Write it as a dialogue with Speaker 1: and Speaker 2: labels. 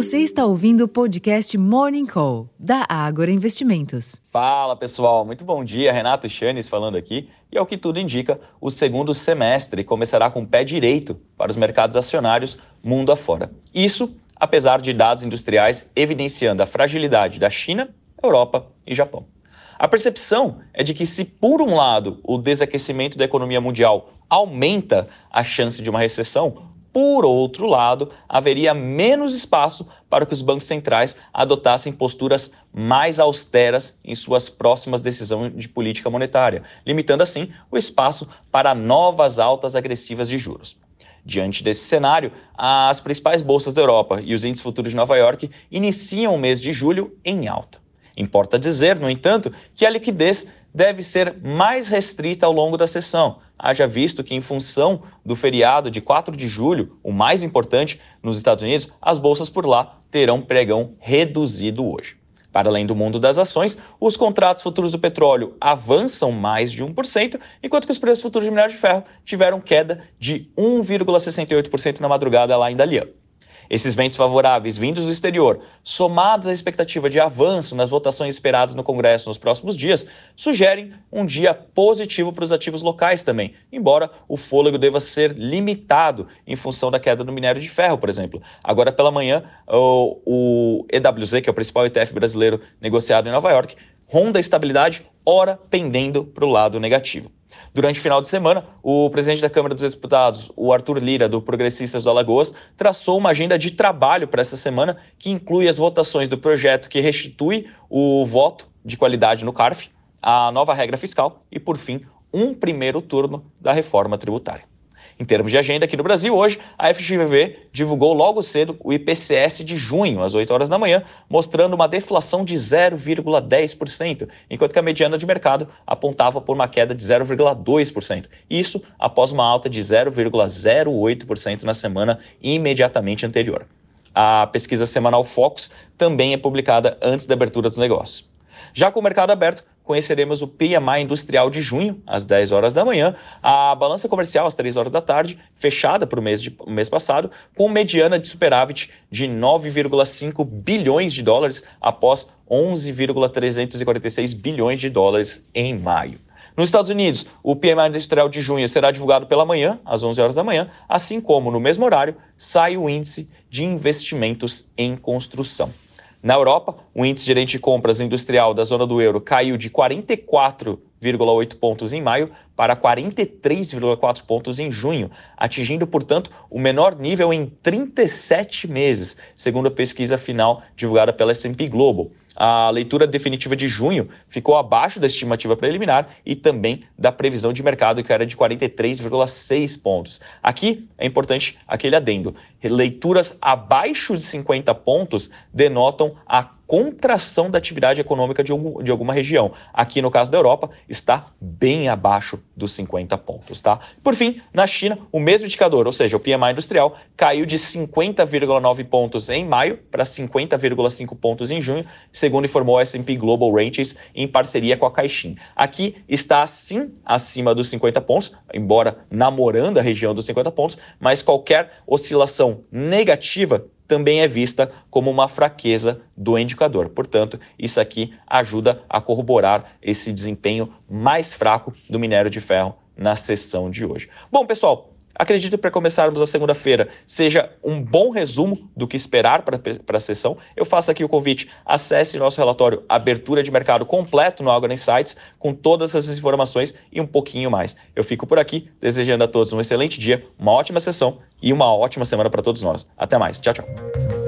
Speaker 1: Você está ouvindo o podcast Morning Call, da Ágora Investimentos.
Speaker 2: Fala pessoal, muito bom dia. Renato Chanes falando aqui. E ao que tudo indica, o segundo semestre começará com o pé direito para os mercados acionários mundo afora. Isso apesar de dados industriais evidenciando a fragilidade da China, Europa e Japão. A percepção é de que, se por um lado o desaquecimento da economia mundial aumenta a chance de uma recessão, por outro lado, haveria menos espaço para que os bancos centrais adotassem posturas mais austeras em suas próximas decisões de política monetária, limitando assim o espaço para novas altas agressivas de juros. Diante desse cenário, as principais bolsas da Europa e os índices futuros de Nova York iniciam o mês de julho em alta. Importa dizer, no entanto, que a liquidez deve ser mais restrita ao longo da sessão, haja visto que, em função do feriado de 4 de julho, o mais importante nos Estados Unidos, as bolsas por lá terão pregão reduzido hoje. Para além do mundo das ações, os contratos futuros do petróleo avançam mais de 1%, enquanto que os preços futuros de minério de ferro tiveram queda de 1,68% na madrugada lá em Dalian. Esses ventos favoráveis vindos do exterior, somados à expectativa de avanço nas votações esperadas no Congresso nos próximos dias, sugerem um dia positivo para os ativos locais também, embora o fôlego deva ser limitado em função da queda do minério de ferro, por exemplo. Agora pela manhã, o, o EWZ, que é o principal ETF brasileiro negociado em Nova York, ronda a estabilidade, ora pendendo para o lado negativo. Durante o final de semana, o presidente da Câmara dos Deputados, o Arthur Lira, do Progressistas do Alagoas, traçou uma agenda de trabalho para essa semana que inclui as votações do projeto que restitui o voto de qualidade no CARF, a nova regra fiscal e, por fim, um primeiro turno da reforma tributária. Em termos de agenda aqui no Brasil, hoje a FGV divulgou logo cedo o IPCS de junho, às 8 horas da manhã, mostrando uma deflação de 0,10%, enquanto que a mediana de mercado apontava por uma queda de 0,2%. Isso após uma alta de 0,08% na semana imediatamente anterior. A pesquisa semanal Focus também é publicada antes da abertura dos negócios. Já com o mercado aberto, conheceremos o PMI industrial de junho, às 10 horas da manhã, a balança comercial às 3 horas da tarde, fechada para o mês, de, mês passado, com mediana de superávit de 9,5 bilhões de dólares após 11,346 bilhões de dólares em maio. Nos Estados Unidos, o PMI industrial de junho será divulgado pela manhã, às 11 horas da manhã, assim como, no mesmo horário, sai o índice de investimentos em construção. Na Europa, o índice gerente de compras industrial da zona do euro caiu de 44,8 pontos em maio para 43,4 pontos em junho, atingindo, portanto, o menor nível em 37 meses, segundo a pesquisa final divulgada pela S&P Global. A leitura definitiva de junho ficou abaixo da estimativa preliminar e também da previsão de mercado, que era de 43,6 pontos. Aqui é importante aquele adendo. Leituras abaixo de 50 pontos denotam a contração da atividade econômica de, algum, de alguma região. Aqui, no caso da Europa, está bem abaixo dos 50 pontos. Tá? Por fim, na China, o mesmo indicador, ou seja, o PMI industrial, caiu de 50,9 pontos em maio para 50,5 pontos em junho, segundo informou a S&P Global Ranges em parceria com a Caixin. Aqui está sim acima dos 50 pontos, embora namorando a região dos 50 pontos, mas qualquer oscilação negativa também é vista como uma fraqueza do indicador. Portanto, isso aqui ajuda a corroborar esse desempenho mais fraco do minério de ferro na sessão de hoje. Bom, pessoal, Acredito que para começarmos a segunda-feira seja um bom resumo do que esperar para a sessão. Eu faço aqui o convite, acesse nosso relatório Abertura de Mercado completo no Agora Insights, com todas essas informações e um pouquinho mais. Eu fico por aqui, desejando a todos um excelente dia, uma ótima sessão e uma ótima semana para todos nós. Até mais. Tchau, tchau.